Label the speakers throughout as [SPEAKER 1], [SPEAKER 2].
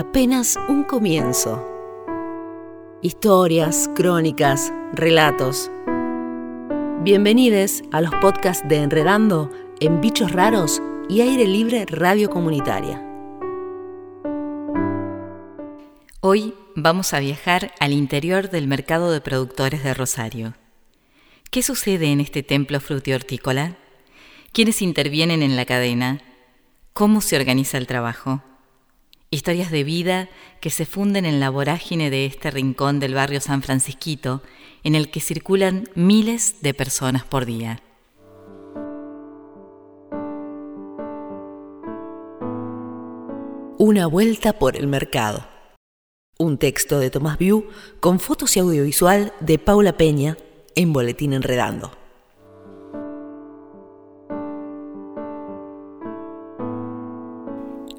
[SPEAKER 1] Apenas un comienzo. Historias, crónicas, relatos. Bienvenidos a los podcasts de Enredando en Bichos Raros y Aire Libre Radio Comunitaria.
[SPEAKER 2] Hoy vamos a viajar al interior del mercado de productores de Rosario. ¿Qué sucede en este templo frutihortícola? ¿Quiénes intervienen en la cadena? ¿Cómo se organiza el trabajo? Historias de vida que se funden en la vorágine de este rincón del barrio San Francisquito, en el que circulan miles de personas por día.
[SPEAKER 1] Una vuelta por el mercado. Un texto de Tomás Viu con fotos y audiovisual de Paula Peña en Boletín Enredando.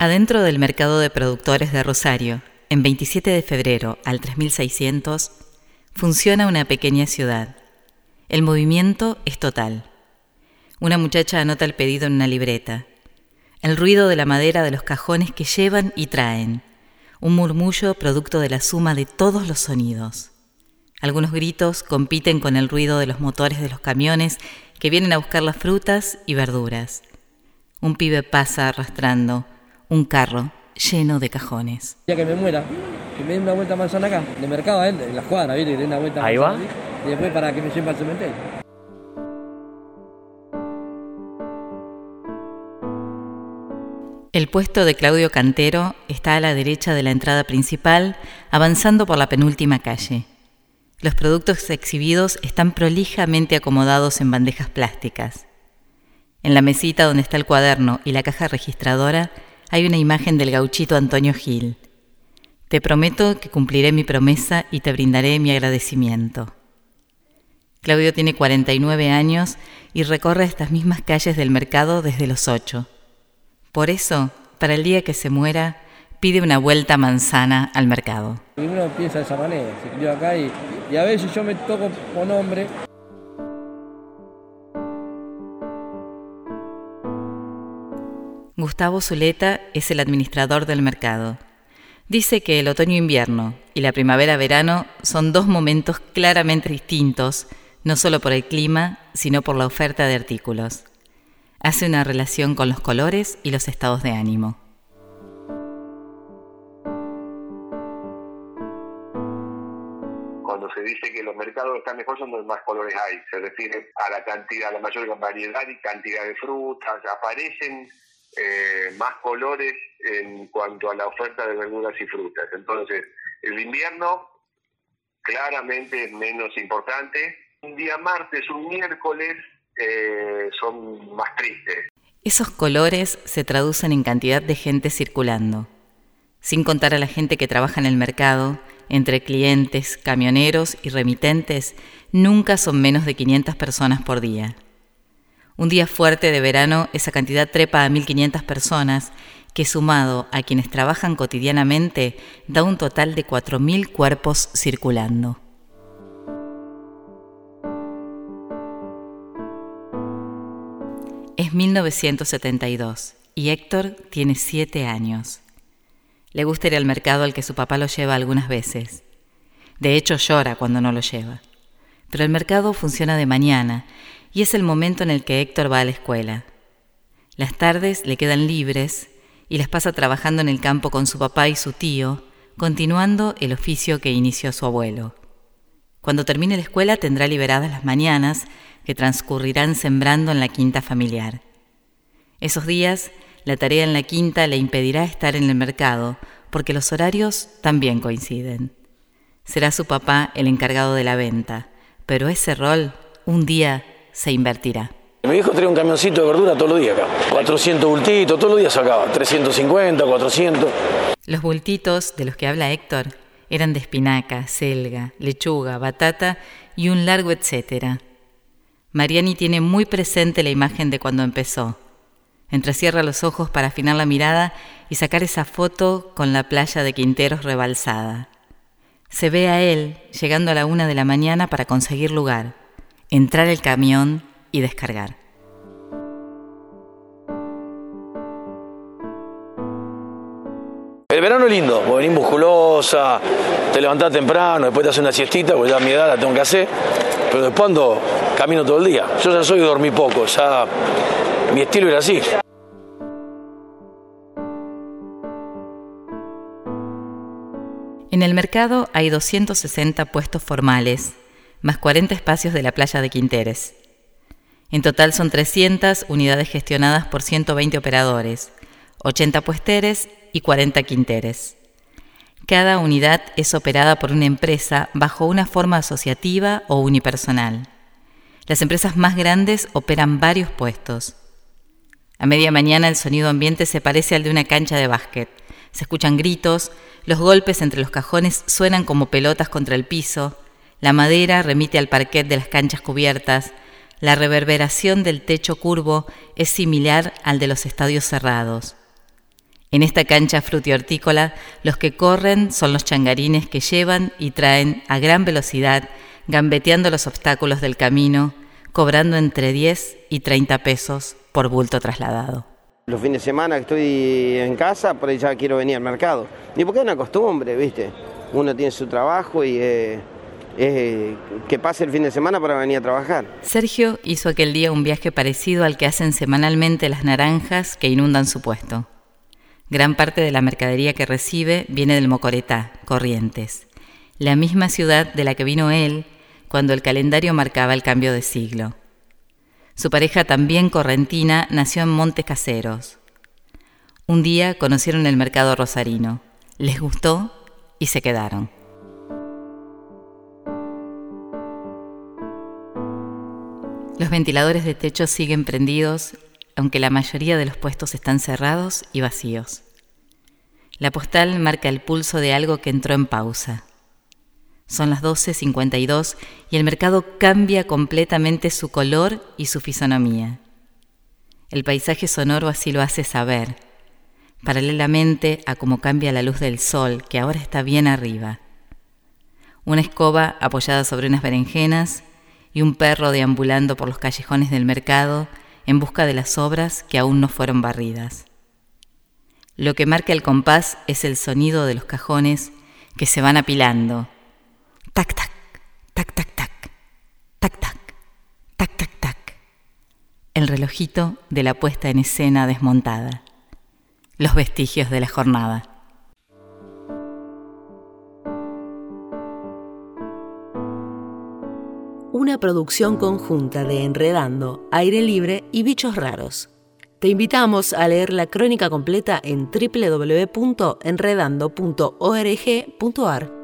[SPEAKER 2] Adentro del mercado de productores de Rosario, en 27 de febrero al 3600, funciona una pequeña ciudad. El movimiento es total. Una muchacha anota el pedido en una libreta. El ruido de la madera de los cajones que llevan y traen. Un murmullo producto de la suma de todos los sonidos. Algunos gritos compiten con el ruido de los motores de los camiones que vienen a buscar las frutas y verduras. Un pibe pasa arrastrando un carro lleno de cajones.
[SPEAKER 3] Ya que me muera, que me den una vuelta manzana acá, de mercado, en la cuadra, ¿viste? Que den una vuelta
[SPEAKER 4] Ahí va.
[SPEAKER 3] Y después para que me lleven al cementerio.
[SPEAKER 2] El puesto de Claudio Cantero está a la derecha de la entrada principal, avanzando por la penúltima calle. Los productos exhibidos están prolijamente acomodados en bandejas plásticas. En la mesita donde está el cuaderno y la caja registradora hay una imagen del gauchito Antonio Gil. Te prometo que cumpliré mi promesa y te brindaré mi agradecimiento. Claudio tiene 49 años y recorre estas mismas calles del mercado desde los 8. Por eso, para el día que se muera, pide una vuelta manzana al mercado.
[SPEAKER 3] Y uno piensa de esa manera, se crió acá y, y a veces yo me toco con hombre.
[SPEAKER 2] Gustavo Zuleta es el administrador del mercado. Dice que el otoño-invierno y la primavera-verano son dos momentos claramente distintos, no solo por el clima, sino por la oferta de artículos. Hace una relación con los colores y los estados de ánimo.
[SPEAKER 5] Cuando se dice que los mercados están mejor son donde más colores hay, se refiere a la cantidad, a la mayor variedad y cantidad de frutas, aparecen eh, más colores en cuanto a la oferta de verduras y frutas. Entonces, el invierno claramente es menos importante. Un día martes, un miércoles eh, son más tristes.
[SPEAKER 2] Esos colores se traducen en cantidad de gente circulando, sin contar a la gente que trabaja en el mercado, entre clientes, camioneros y remitentes, nunca son menos de 500 personas por día. Un día fuerte de verano, esa cantidad trepa a 1.500 personas, que sumado a quienes trabajan cotidianamente, da un total de 4.000 cuerpos circulando. Es 1972 y Héctor tiene 7 años. Le gusta ir al mercado al que su papá lo lleva algunas veces. De hecho, llora cuando no lo lleva. Pero el mercado funciona de mañana y es el momento en el que Héctor va a la escuela. Las tardes le quedan libres y las pasa trabajando en el campo con su papá y su tío, continuando el oficio que inició su abuelo. Cuando termine la escuela tendrá liberadas las mañanas que transcurrirán sembrando en la quinta familiar. Esos días, la tarea en la quinta le impedirá estar en el mercado, porque los horarios también coinciden. Será su papá el encargado de la venta, pero ese rol un día se invertirá.
[SPEAKER 4] Mi hijo trae un camioncito de verdura todos los días acá. 400 bultitos, todos los días sacaba. 350, 400.
[SPEAKER 2] Los bultitos de los que habla Héctor eran de espinaca, selga, lechuga, batata y un largo etcétera. Mariani tiene muy presente la imagen de cuando empezó. Entrecierra los ojos para afinar la mirada y sacar esa foto con la playa de Quinteros rebalsada. Se ve a él llegando a la una de la mañana para conseguir lugar, entrar el camión y descargar.
[SPEAKER 4] El verano es lindo, porque venís musculosa, te levantás temprano, después te haces una siestita, porque ya a mi edad la tengo que hacer, pero después ando, camino todo el día. Yo ya soy dormí poco, ya mi estilo era así.
[SPEAKER 2] En el mercado hay 260 puestos formales, más 40 espacios de la playa de Quinteres. En total son 300 unidades gestionadas por 120 operadores, 80 puesteres y 40 quinteres. Cada unidad es operada por una empresa bajo una forma asociativa o unipersonal. Las empresas más grandes operan varios puestos. A media mañana el sonido ambiente se parece al de una cancha de básquet. Se escuchan gritos, los golpes entre los cajones suenan como pelotas contra el piso, la madera remite al parquet de las canchas cubiertas, la reverberación del techo curvo es similar al de los estadios cerrados. En esta cancha frutihortícola, los que corren son los changarines que llevan y traen a gran velocidad, gambeteando los obstáculos del camino, cobrando entre 10 y 30 pesos por bulto trasladado.
[SPEAKER 6] Los fines de semana que estoy en casa, por ahí ya quiero venir al mercado. Y porque es una costumbre, ¿viste? Uno tiene su trabajo y eh, es que pase el fin de semana para venir a trabajar.
[SPEAKER 2] Sergio hizo aquel día un viaje parecido al que hacen semanalmente las naranjas que inundan su puesto. Gran parte de la mercadería que recibe viene del Mocoretá, Corrientes, la misma ciudad de la que vino él cuando el calendario marcaba el cambio de siglo. Su pareja, también correntina, nació en Montes Caseros. Un día conocieron el mercado rosarino, les gustó y se quedaron. Ventiladores de techo siguen prendidos aunque la mayoría de los puestos están cerrados y vacíos. La postal marca el pulso de algo que entró en pausa. Son las 12.52 y el mercado cambia completamente su color y su fisonomía. El paisaje sonoro así lo hace saber, paralelamente a cómo cambia la luz del sol, que ahora está bien arriba. Una escoba apoyada sobre unas berenjenas y un perro deambulando por los callejones del mercado en busca de las obras que aún no fueron barridas. Lo que marca el compás es el sonido de los cajones que se van apilando. Tac, tac, tac, tac, tac, tac, tac, tac, tac, tac. El relojito de la puesta en escena desmontada. Los vestigios de la jornada.
[SPEAKER 1] Producción conjunta de Enredando, Aire Libre y Bichos Raros. Te invitamos a leer la crónica completa en www.enredando.org.ar.